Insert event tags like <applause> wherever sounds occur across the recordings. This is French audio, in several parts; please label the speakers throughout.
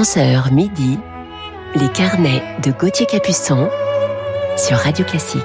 Speaker 1: 11h midi, les carnets de Gauthier Capuçon sur Radio Classique.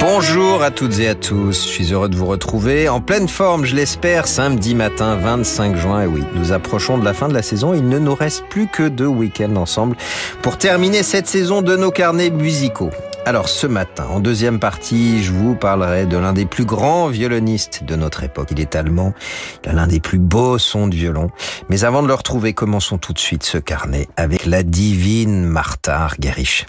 Speaker 2: Bonjour à toutes et à tous, je suis heureux de vous retrouver en pleine forme, je l'espère, samedi matin 25 juin. Oui, nous approchons de la fin de la saison, il ne nous reste plus que deux week-ends ensemble pour terminer cette saison de nos carnets musicaux. Alors ce matin, en deuxième partie, je vous parlerai de l'un des plus grands violonistes de notre époque. Il est allemand, il a l'un des plus beaux sons de violon. Mais avant de le retrouver, commençons tout de suite ce carnet avec la divine Martha Argerich.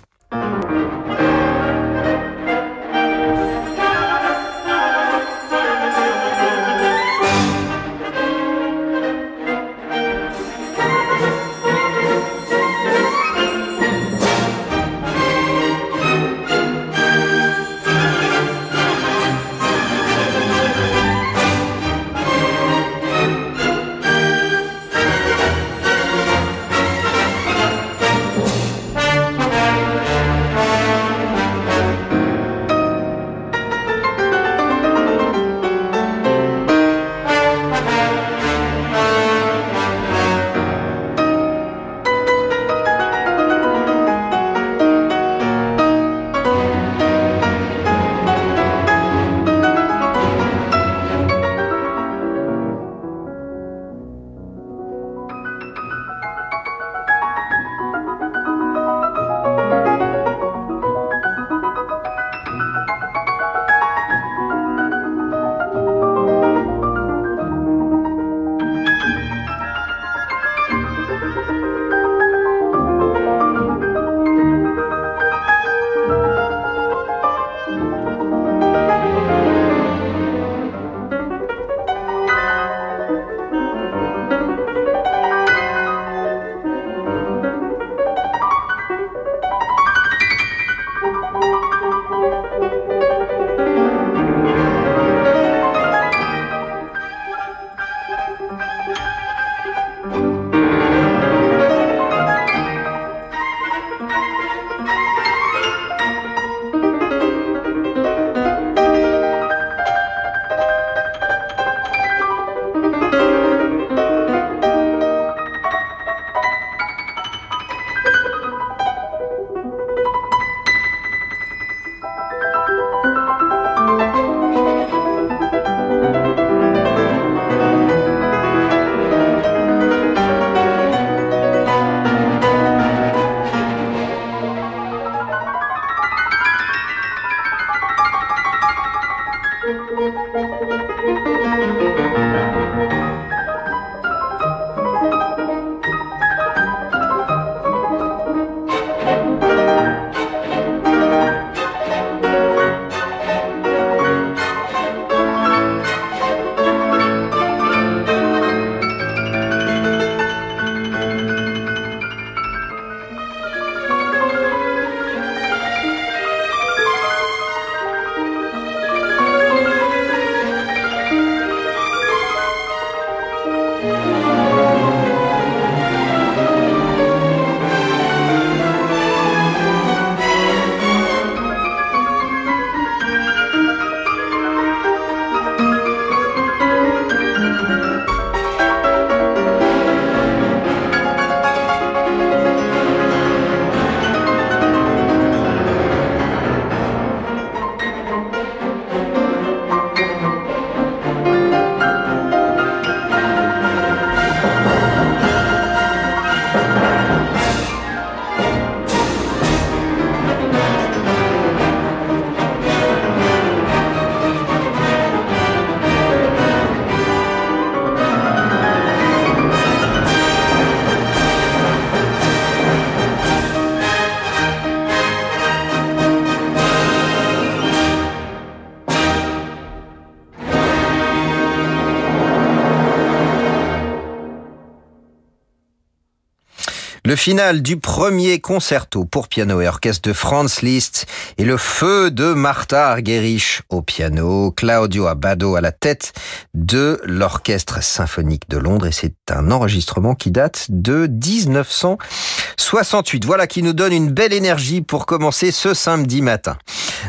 Speaker 2: Le final du premier concerto pour piano et orchestre de Franz Liszt et le feu de Martha Argerich au piano, Claudio Abbado à la tête de l'Orchestre symphonique de Londres et c'est un enregistrement qui date de 1968. Voilà qui nous donne une belle énergie pour commencer ce samedi matin.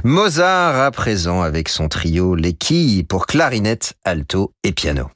Speaker 2: Mozart à présent avec son trio Les Quilles pour clarinette, alto et piano.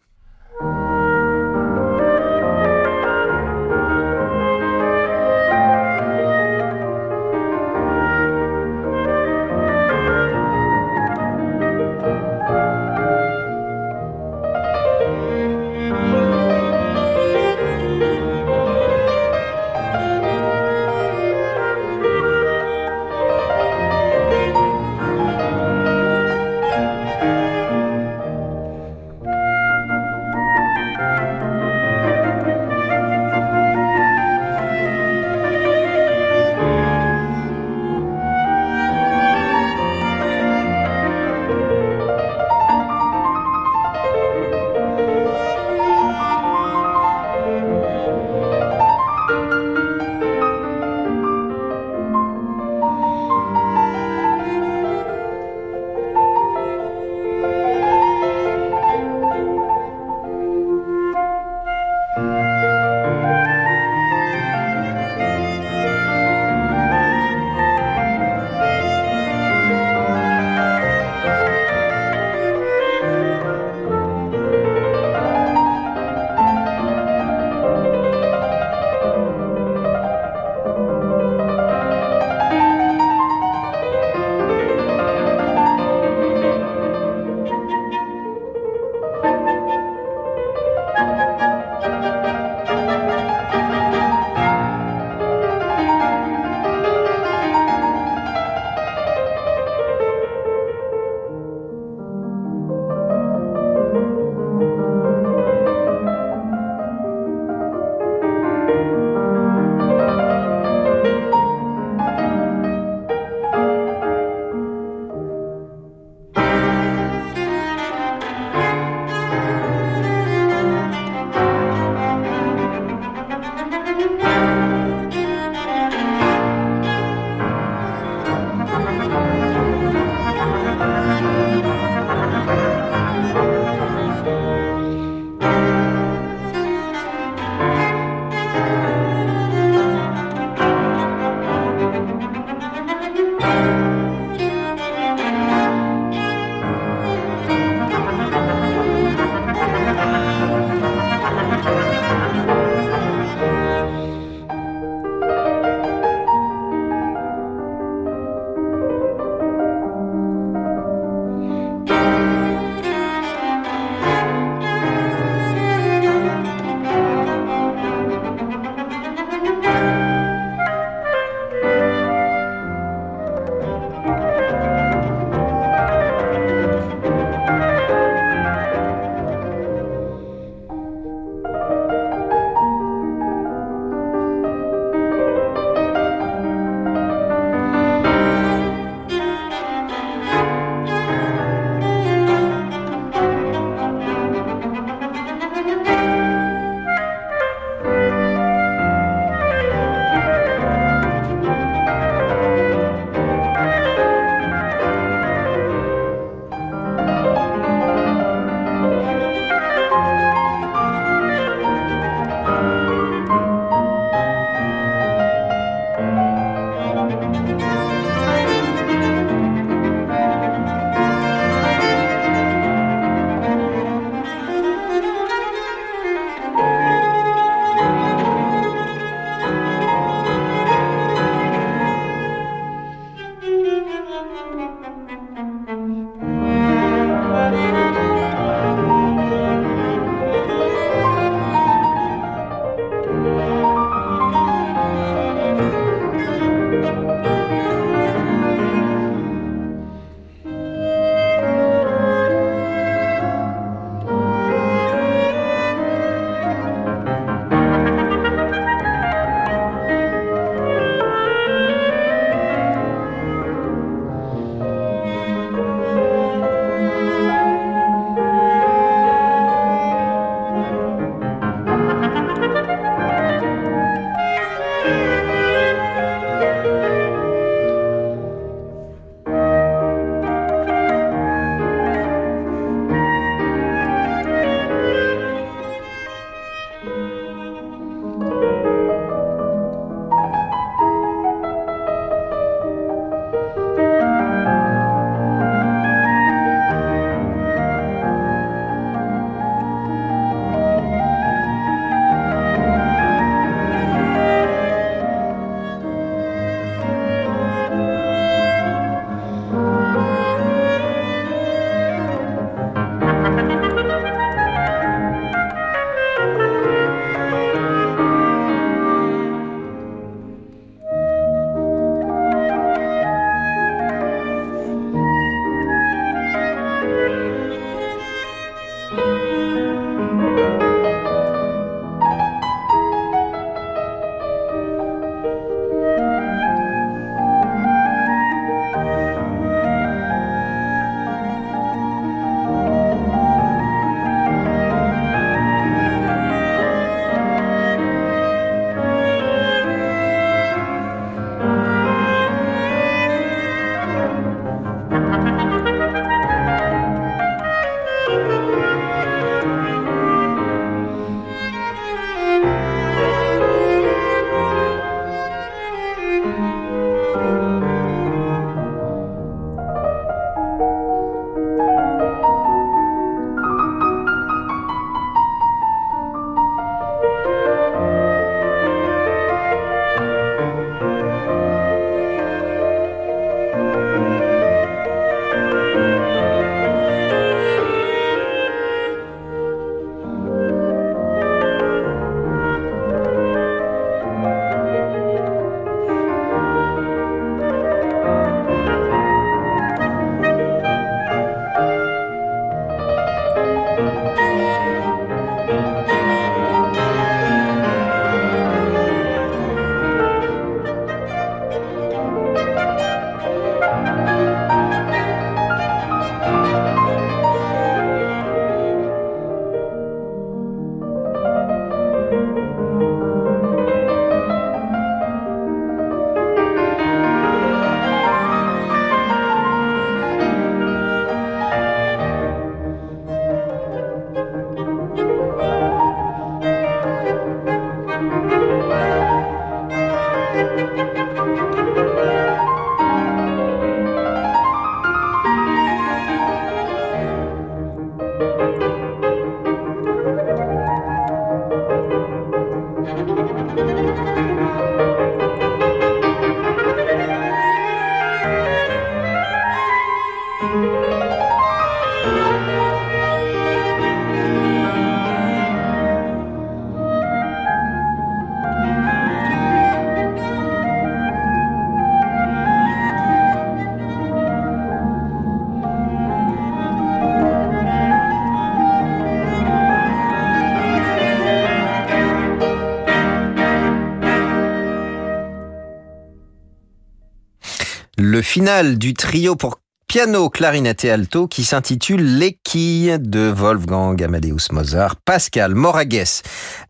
Speaker 2: Le final du trio pour piano, clarinette et alto qui s'intitule Les quilles de Wolfgang Amadeus Mozart, Pascal Moragues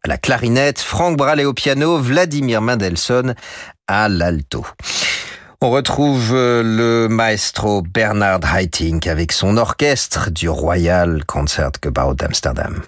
Speaker 2: à la clarinette, Franck Bralet au piano, Vladimir Mendelssohn à l'alto. On retrouve euh, le maestro Bernard Haitink avec son orchestre du Royal Concertgebouw d'Amsterdam.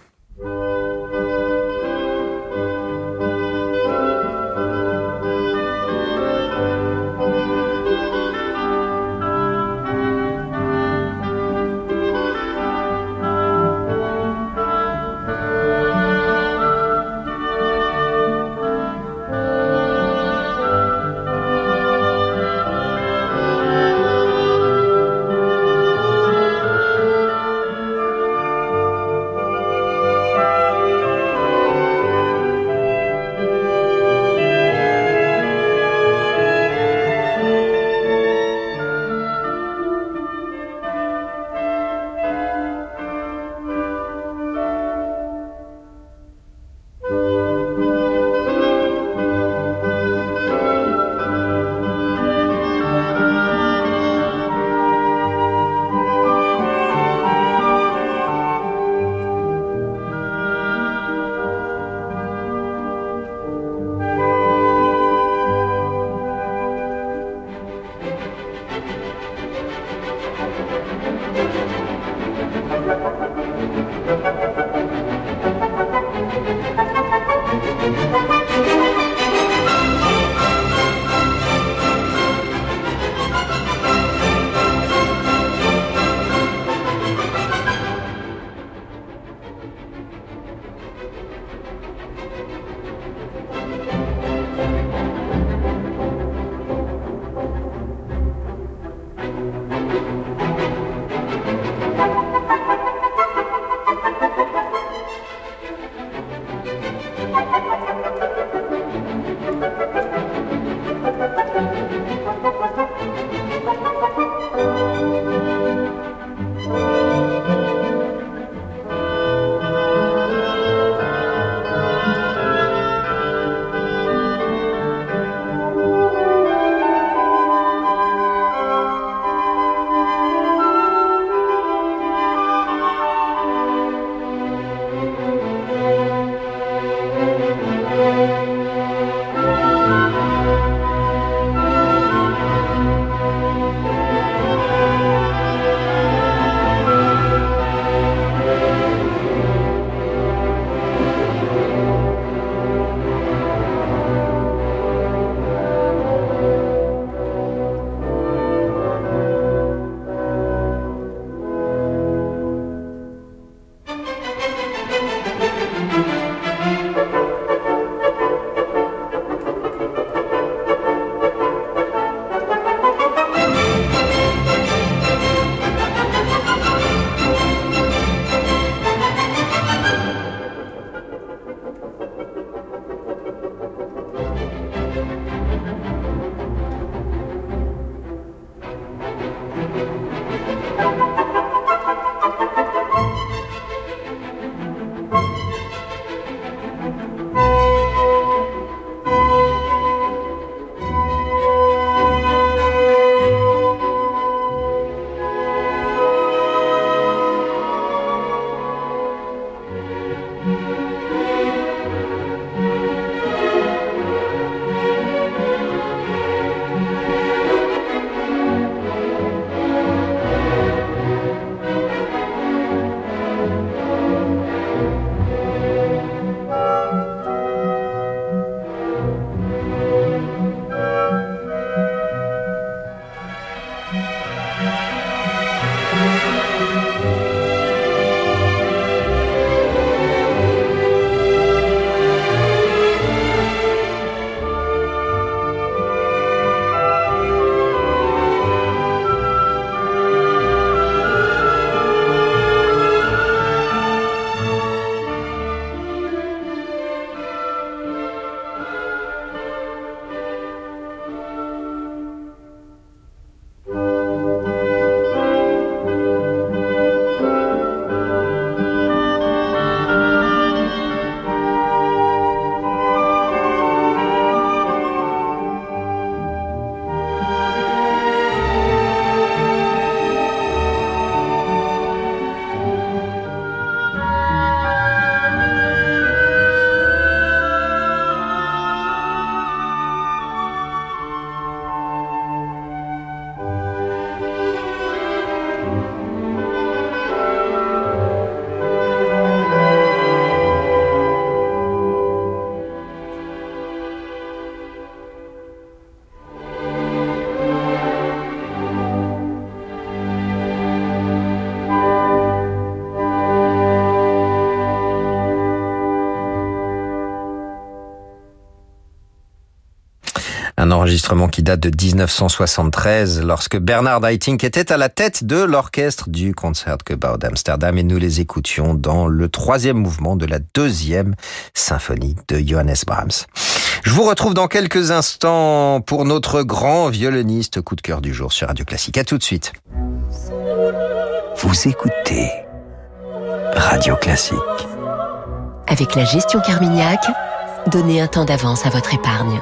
Speaker 2: Enregistrement qui date de 1973 lorsque Bernard Haitink était à la tête de l'orchestre du Concertgebouw d'Amsterdam et nous les écoutions dans le troisième mouvement de la deuxième symphonie de Johannes Brahms. Je vous retrouve dans quelques instants pour notre grand violoniste coup de cœur du jour sur Radio Classique. À tout de suite.
Speaker 3: Vous écoutez Radio Classique.
Speaker 1: Avec la gestion Carmignac, donnez un temps d'avance à votre épargne.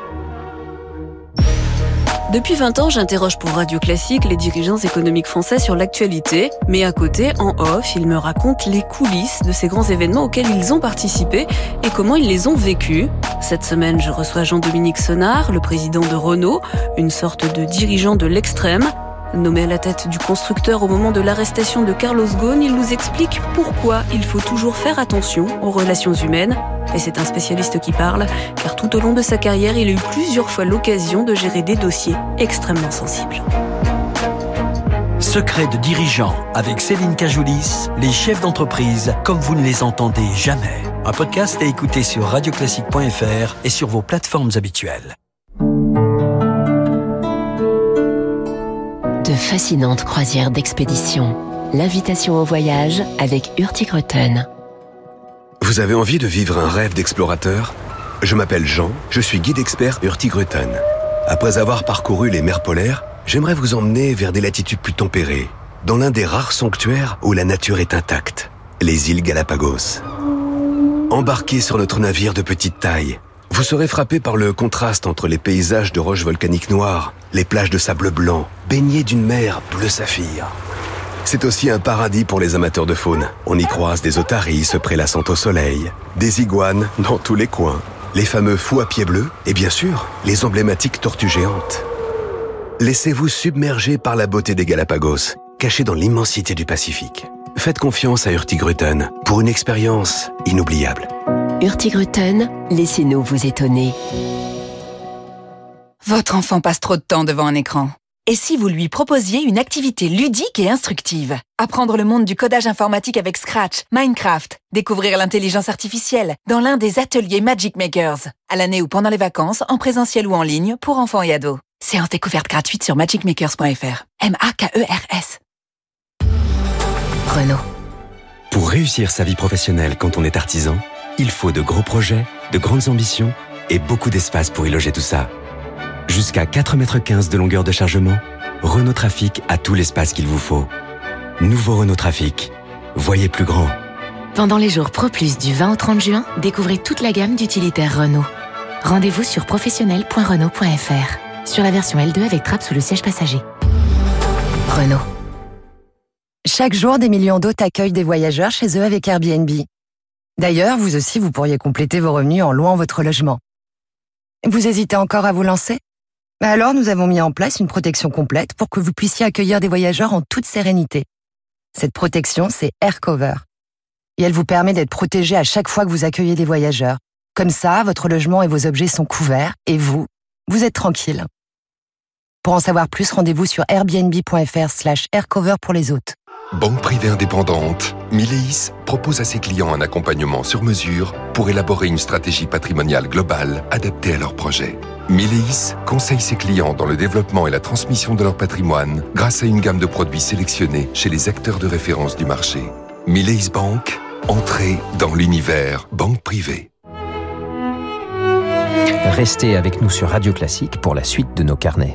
Speaker 4: Depuis 20 ans, j'interroge pour Radio Classique les dirigeants économiques français sur l'actualité, mais à côté, en off, ils me racontent les coulisses de ces grands événements auxquels ils ont participé et comment ils les ont vécus. Cette semaine, je reçois Jean-Dominique Senard, le président de Renault, une sorte de dirigeant de l'extrême. Nommé à la tête du constructeur au moment de l'arrestation de Carlos Ghosn, il nous explique pourquoi il faut toujours faire attention aux relations humaines. Et c'est un spécialiste qui parle, car tout au long de sa carrière, il a eu plusieurs fois l'occasion de gérer des dossiers extrêmement sensibles.
Speaker 3: Secret de dirigeants avec Céline Cajoulis, les chefs d'entreprise comme vous ne les entendez jamais. Un podcast à écouter sur radioclassique.fr et sur vos plateformes habituelles.
Speaker 1: De fascinantes croisières d'expédition. L'invitation au voyage avec Hurtigruten.
Speaker 5: Vous avez envie de vivre un rêve d'explorateur? Je m'appelle Jean, je suis guide expert Hurtigruten. Après avoir parcouru les mers polaires, j'aimerais vous emmener vers des latitudes plus tempérées, dans l'un des rares sanctuaires où la nature est intacte, les îles Galapagos. Embarquez sur notre navire de petite taille. Vous serez frappé par le contraste entre les paysages de roches volcaniques noires, les plages de sable blanc, baignées d'une mer bleu saphir. C'est aussi un paradis pour les amateurs de faune. On y croise des otaries se prélassant au soleil, des iguanes dans tous les coins, les fameux fous à pieds bleus et bien sûr, les emblématiques tortues géantes. Laissez-vous submerger par la beauté des Galapagos, cachée dans l'immensité du Pacifique. Faites confiance à Hurtigruten pour une expérience inoubliable.
Speaker 1: Hurtigruten, laissez-nous vous étonner.
Speaker 6: Votre enfant passe trop de temps devant un écran. Et si vous lui proposiez une activité ludique et instructive? Apprendre le monde du codage informatique avec Scratch, Minecraft, découvrir l'intelligence artificielle dans l'un des ateliers Magic Makers, à l'année ou pendant les vacances, en présentiel ou en ligne, pour enfants et ados. Séance découverte gratuite sur magicmakers.fr. M-A-K-E-R-S.
Speaker 1: Renault.
Speaker 7: Pour réussir sa vie professionnelle quand on est artisan, il faut de gros projets, de grandes ambitions et beaucoup d'espace pour y loger tout ça. Jusqu'à 4,15 m de longueur de chargement, Renault Trafic a tout l'espace qu'il vous faut. Nouveau Renault Trafic. Voyez plus grand.
Speaker 8: Pendant les jours Pro Plus du 20 au 30 juin, découvrez toute la gamme d'utilitaires Renault. Rendez-vous sur professionnel.renault.fr. Sur la version L2 avec trappe sous le siège passager. Renault.
Speaker 9: Chaque jour, des millions d'hôtes accueillent des voyageurs chez eux avec Airbnb. D'ailleurs, vous aussi, vous pourriez compléter vos revenus en louant votre logement. Vous hésitez encore à vous lancer? Alors, nous avons mis en place une protection complète pour que vous puissiez accueillir des voyageurs en toute sérénité. Cette protection, c'est AirCover. Et elle vous permet d'être protégé à chaque fois que vous accueillez des voyageurs. Comme ça, votre logement et vos objets sont couverts et vous, vous êtes tranquille. Pour en savoir plus, rendez-vous sur airbnb.fr slash aircover pour les hôtes.
Speaker 10: Banque privée indépendante, Mileis propose à ses clients un accompagnement sur mesure pour élaborer une stratégie patrimoniale globale adaptée à leurs projets. Mileis conseille ses clients dans le développement et la transmission de leur patrimoine grâce à une gamme de produits sélectionnés chez les acteurs de référence du marché. Mileis Bank, entrée dans l'univers banque privée.
Speaker 2: Restez avec nous sur Radio Classique pour la suite de nos carnets.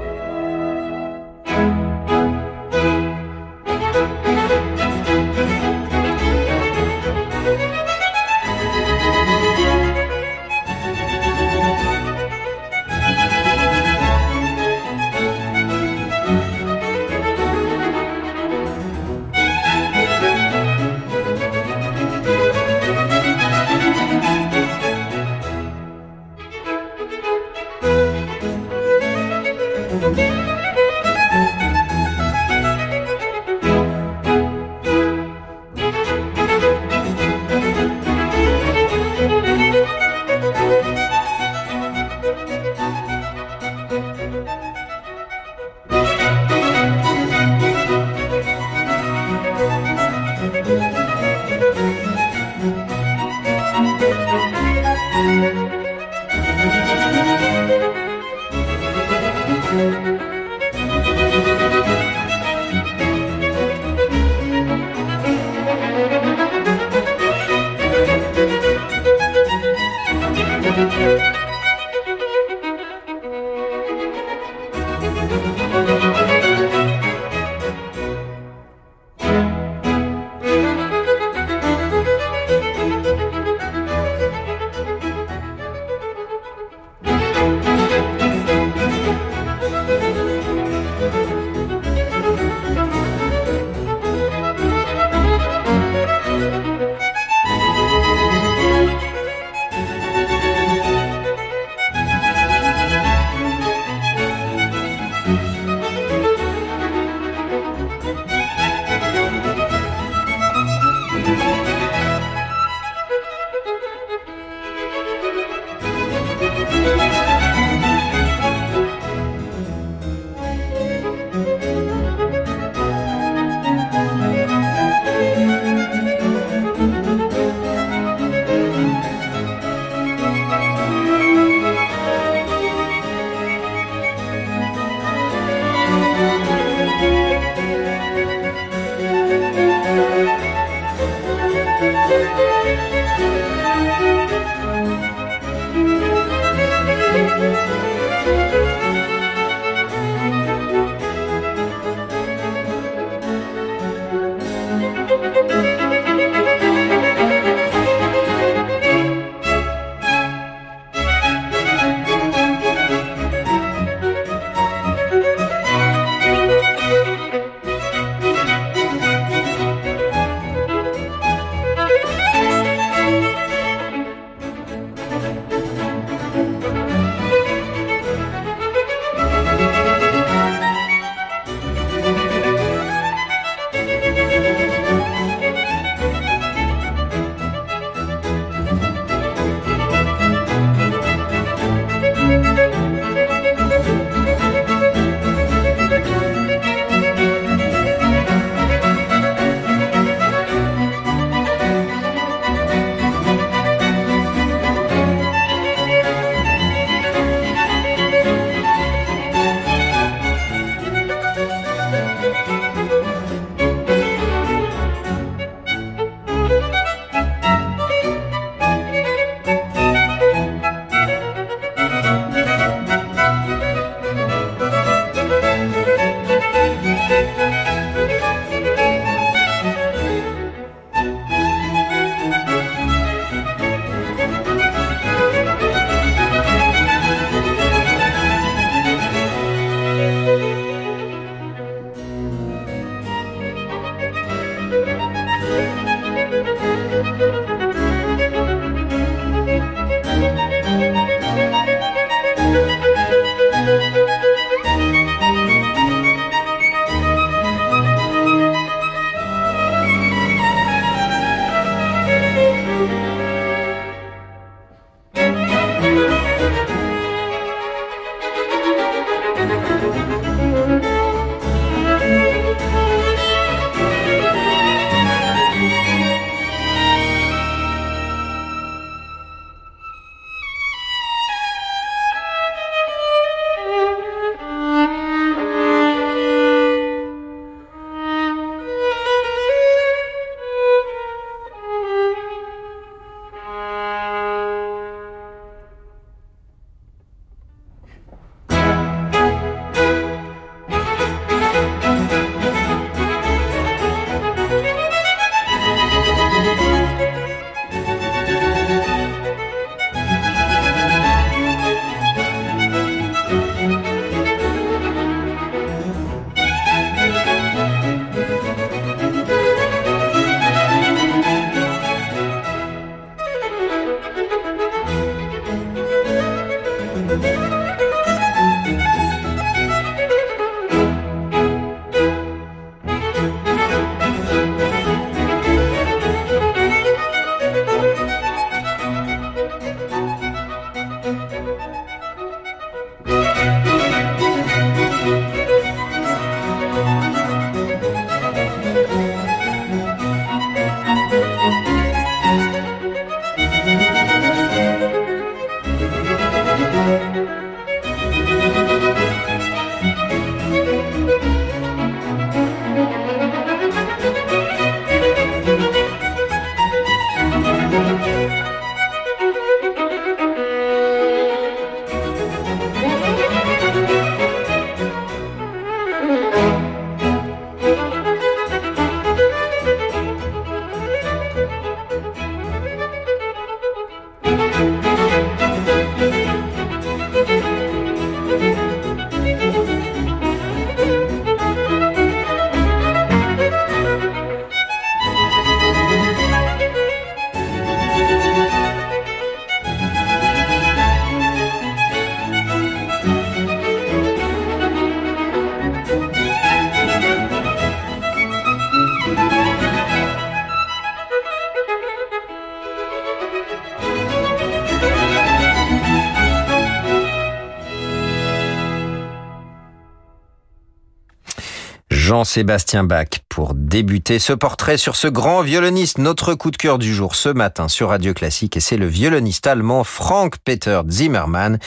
Speaker 2: Jean-Sébastien Bach pour débuter ce portrait sur ce grand violoniste, notre coup de cœur du jour ce matin sur Radio Classique et c'est le violoniste allemand Frank Peter Zimmermann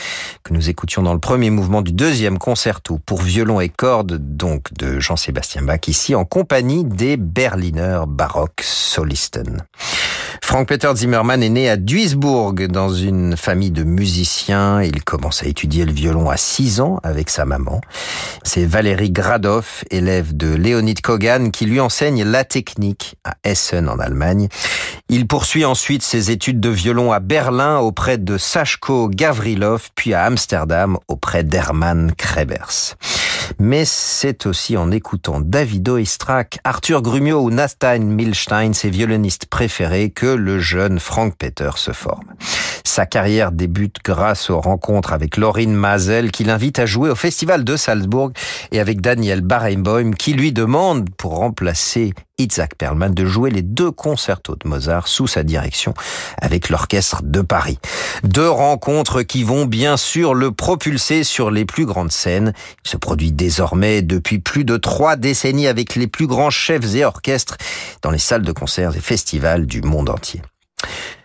Speaker 2: que nous écoutions dans le premier mouvement du deuxième concerto pour violon et cordes donc de Jean-Sébastien Bach ici en compagnie des Berliner Baroque Solisten. Frank-Peter Zimmermann est né à Duisbourg dans une famille de musiciens. Il commence à étudier le violon à 6 ans avec sa maman. C'est Valérie Gradoff, élève de Leonid Kogan, qui lui enseigne la technique à Essen en Allemagne. Il poursuit ensuite ses études de violon à Berlin auprès de Sachko Gavrilov, puis à Amsterdam auprès d'Hermann Krebers. Mais c'est aussi en écoutant Davido Istrak, Arthur Grumio ou Nastain Milstein, ses violonistes préférés, que le jeune Frank Peter se forme. Sa carrière débute grâce aux rencontres avec Laurine Mazel qui l'invite à jouer au Festival de Salzbourg et avec Daniel Barenboim qui lui demande pour remplacer Isaac Perlman de jouer les deux concertos de Mozart sous sa direction avec l'orchestre de Paris. Deux rencontres qui vont bien sûr le propulser sur les plus grandes scènes. Il se produit désormais depuis plus de trois décennies avec les plus grands chefs et orchestres dans les salles de concerts et festivals du monde entier.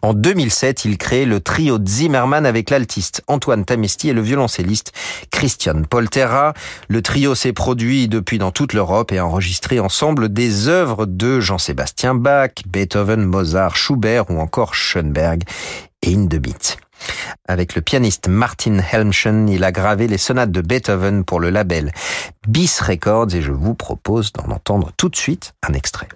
Speaker 2: En 2007, il crée le trio Zimmermann avec l'altiste Antoine Tamesti et le violoncelliste Christian Polterra. Le trio s'est produit depuis dans toute l'Europe et a enregistré ensemble des œuvres de Jean-Sébastien Bach, Beethoven, Mozart, Schubert ou encore Schoenberg et Hindemith. Avec le pianiste Martin Helmchen, il a gravé les sonates de Beethoven pour le label Bis Records et je vous propose d'en entendre tout de suite un extrait.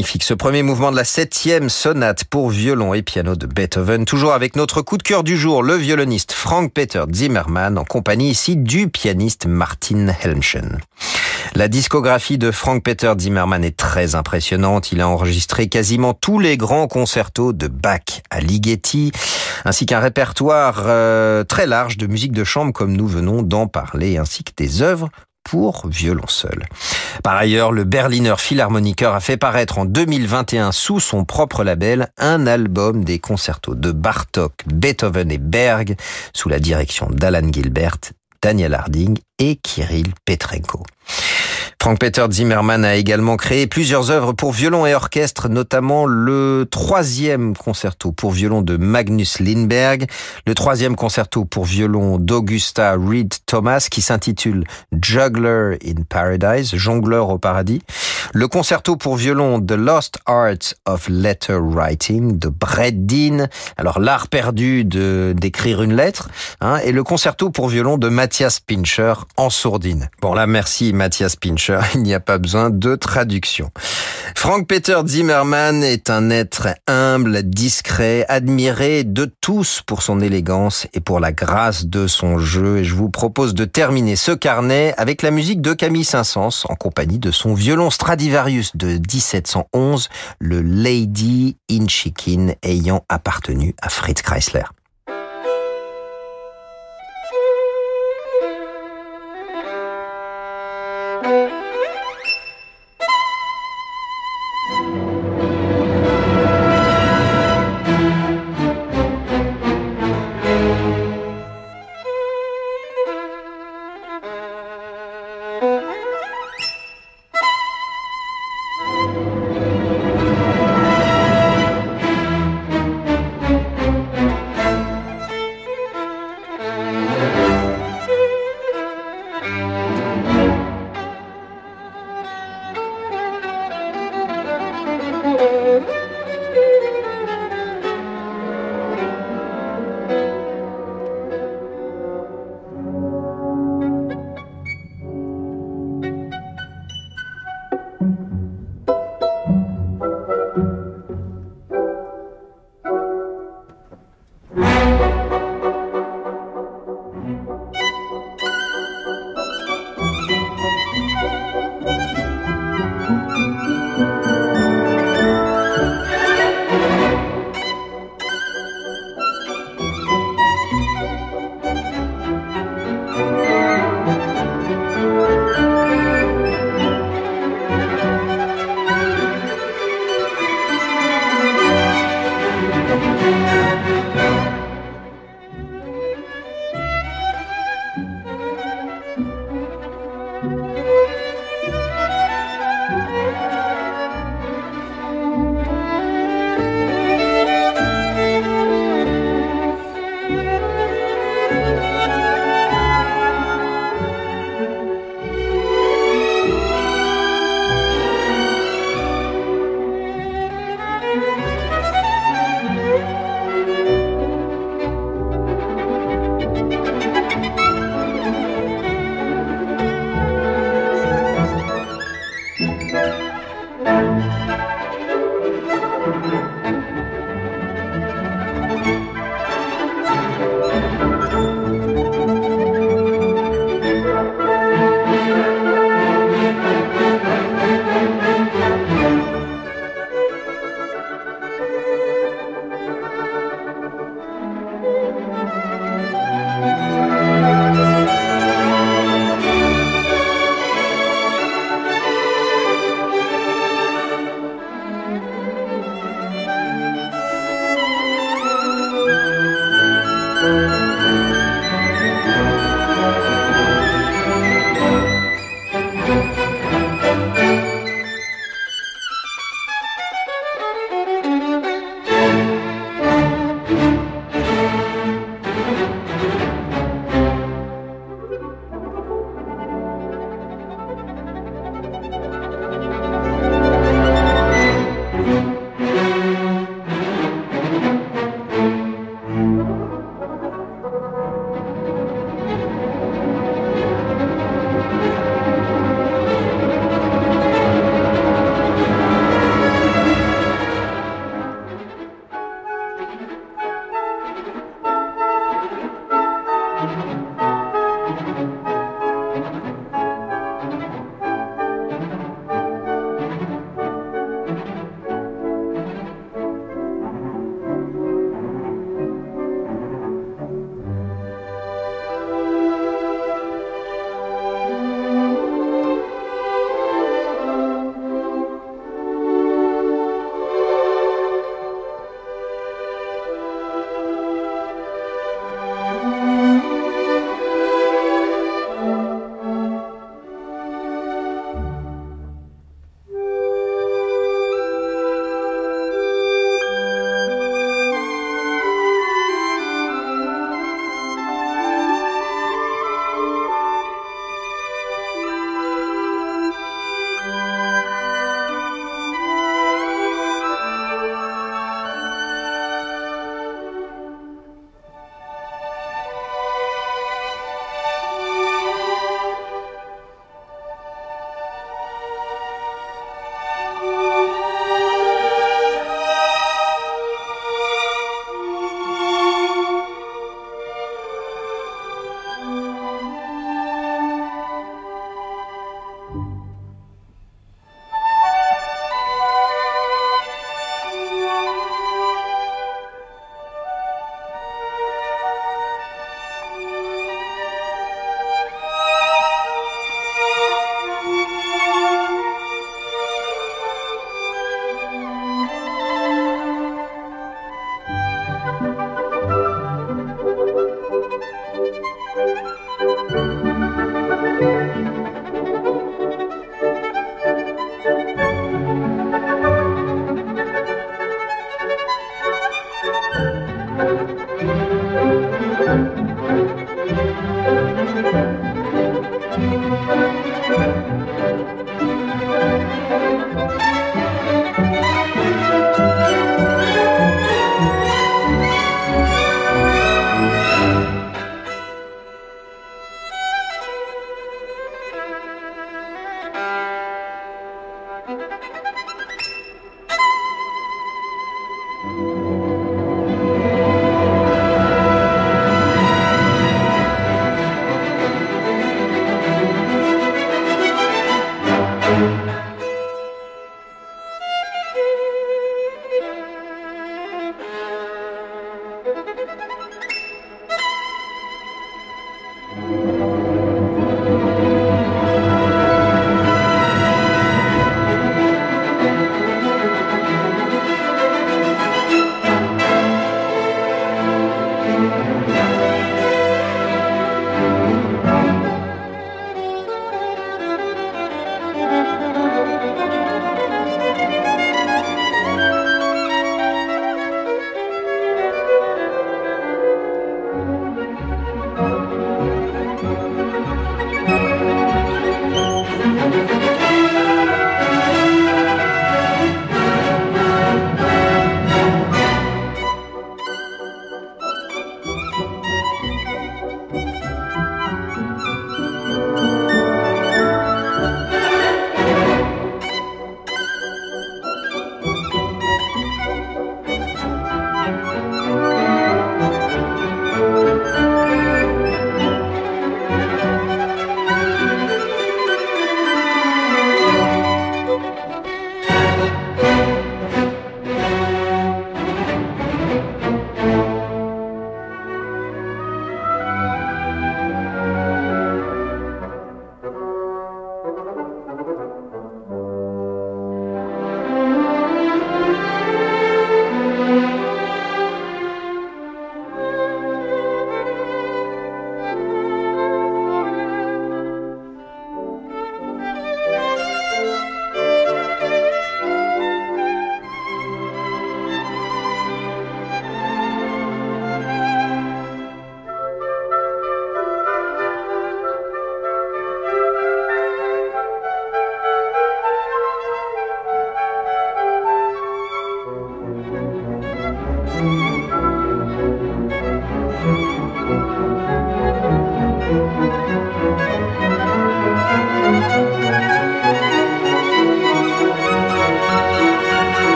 Speaker 2: Magnifique. Ce premier mouvement de la septième sonate pour violon et piano de Beethoven. Toujours avec notre coup de cœur du jour, le violoniste Frank-Peter Zimmermann en compagnie ici du pianiste Martin Helmchen. La discographie de Frank-Peter Zimmermann est très impressionnante. Il a enregistré quasiment tous les grands concertos de Bach à Ligeti, ainsi qu'un répertoire euh, très large de musique de chambre comme nous venons d'en parler, ainsi que des œuvres pour violon. Par ailleurs, le Berliner Philharmoniker a fait paraître en 2021 sous son propre label un album des concertos de Bartok, Beethoven et Berg sous la direction d'Alan Gilbert, Daniel Harding et Kirill Petrenko. Frank-Peter Zimmermann a également créé plusieurs œuvres pour violon et orchestre, notamment le troisième concerto pour violon de Magnus Lindberg, le troisième concerto pour violon d'Augusta Reed Thomas qui s'intitule Juggler in Paradise, jongleur au paradis, le concerto pour violon The Lost Art of Letter Writing de Brett Dean, alors l'art perdu de d'écrire une lettre, hein, et le concerto pour violon de Matthias Pincher en sourdine. Bon là, merci Matthias Pincher <laughs> il n'y a pas besoin de traduction. Frank Peter Zimmermann est un être humble, discret, admiré de tous pour son élégance et pour la grâce de son jeu. Et je vous propose de terminer ce carnet avec la musique de Camille Saint-Saëns en compagnie de son violon Stradivarius de 1711, le Lady in Chicken ayant appartenu à Fritz Chrysler.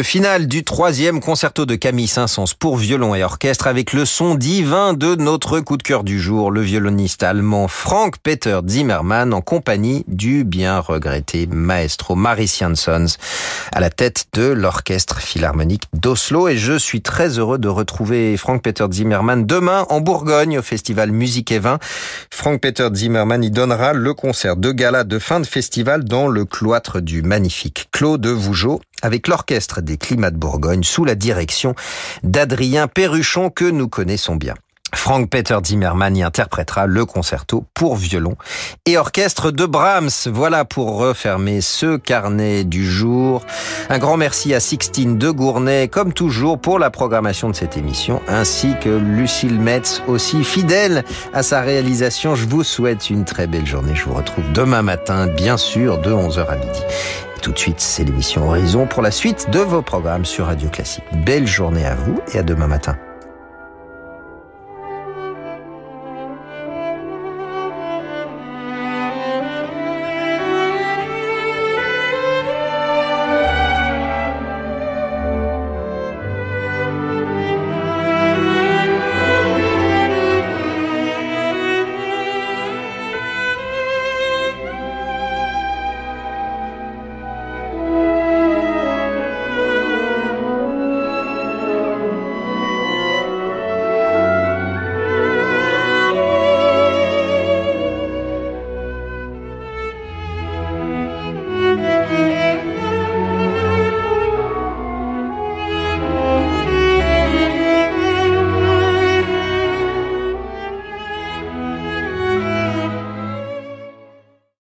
Speaker 2: Le final du troisième concerto de Camille Saint-Saëns pour violon et orchestre avec le son divin de notre coup de cœur du jour, le violoniste allemand Frank Peter Zimmermann en compagnie du bien regretté maestro Maris Jansons à la tête de l'orchestre philharmonique d'Oslo et je suis très heureux de retrouver Frank Peter Zimmermann demain en Bourgogne au festival Musique et. Frank Peter Zimmermann y donnera le concert de gala de fin de festival dans le cloître du magnifique Clos de Vougeot avec l'orchestre des climats de Bourgogne sous la direction d'Adrien Perruchon que nous connaissons bien. Frank Peter Zimmermann y interprétera le concerto pour violon et orchestre de Brahms. Voilà pour refermer ce carnet du jour. Un grand merci à Sixtine de Gournay, comme toujours, pour la programmation de cette émission, ainsi que Lucille Metz, aussi fidèle à sa réalisation. Je vous souhaite une très belle journée. Je vous retrouve demain matin, bien sûr, de 11h à midi. Tout de suite, c'est l'émission Horizon pour la suite de vos programmes sur Radio Classique. Belle journée à vous et à demain matin.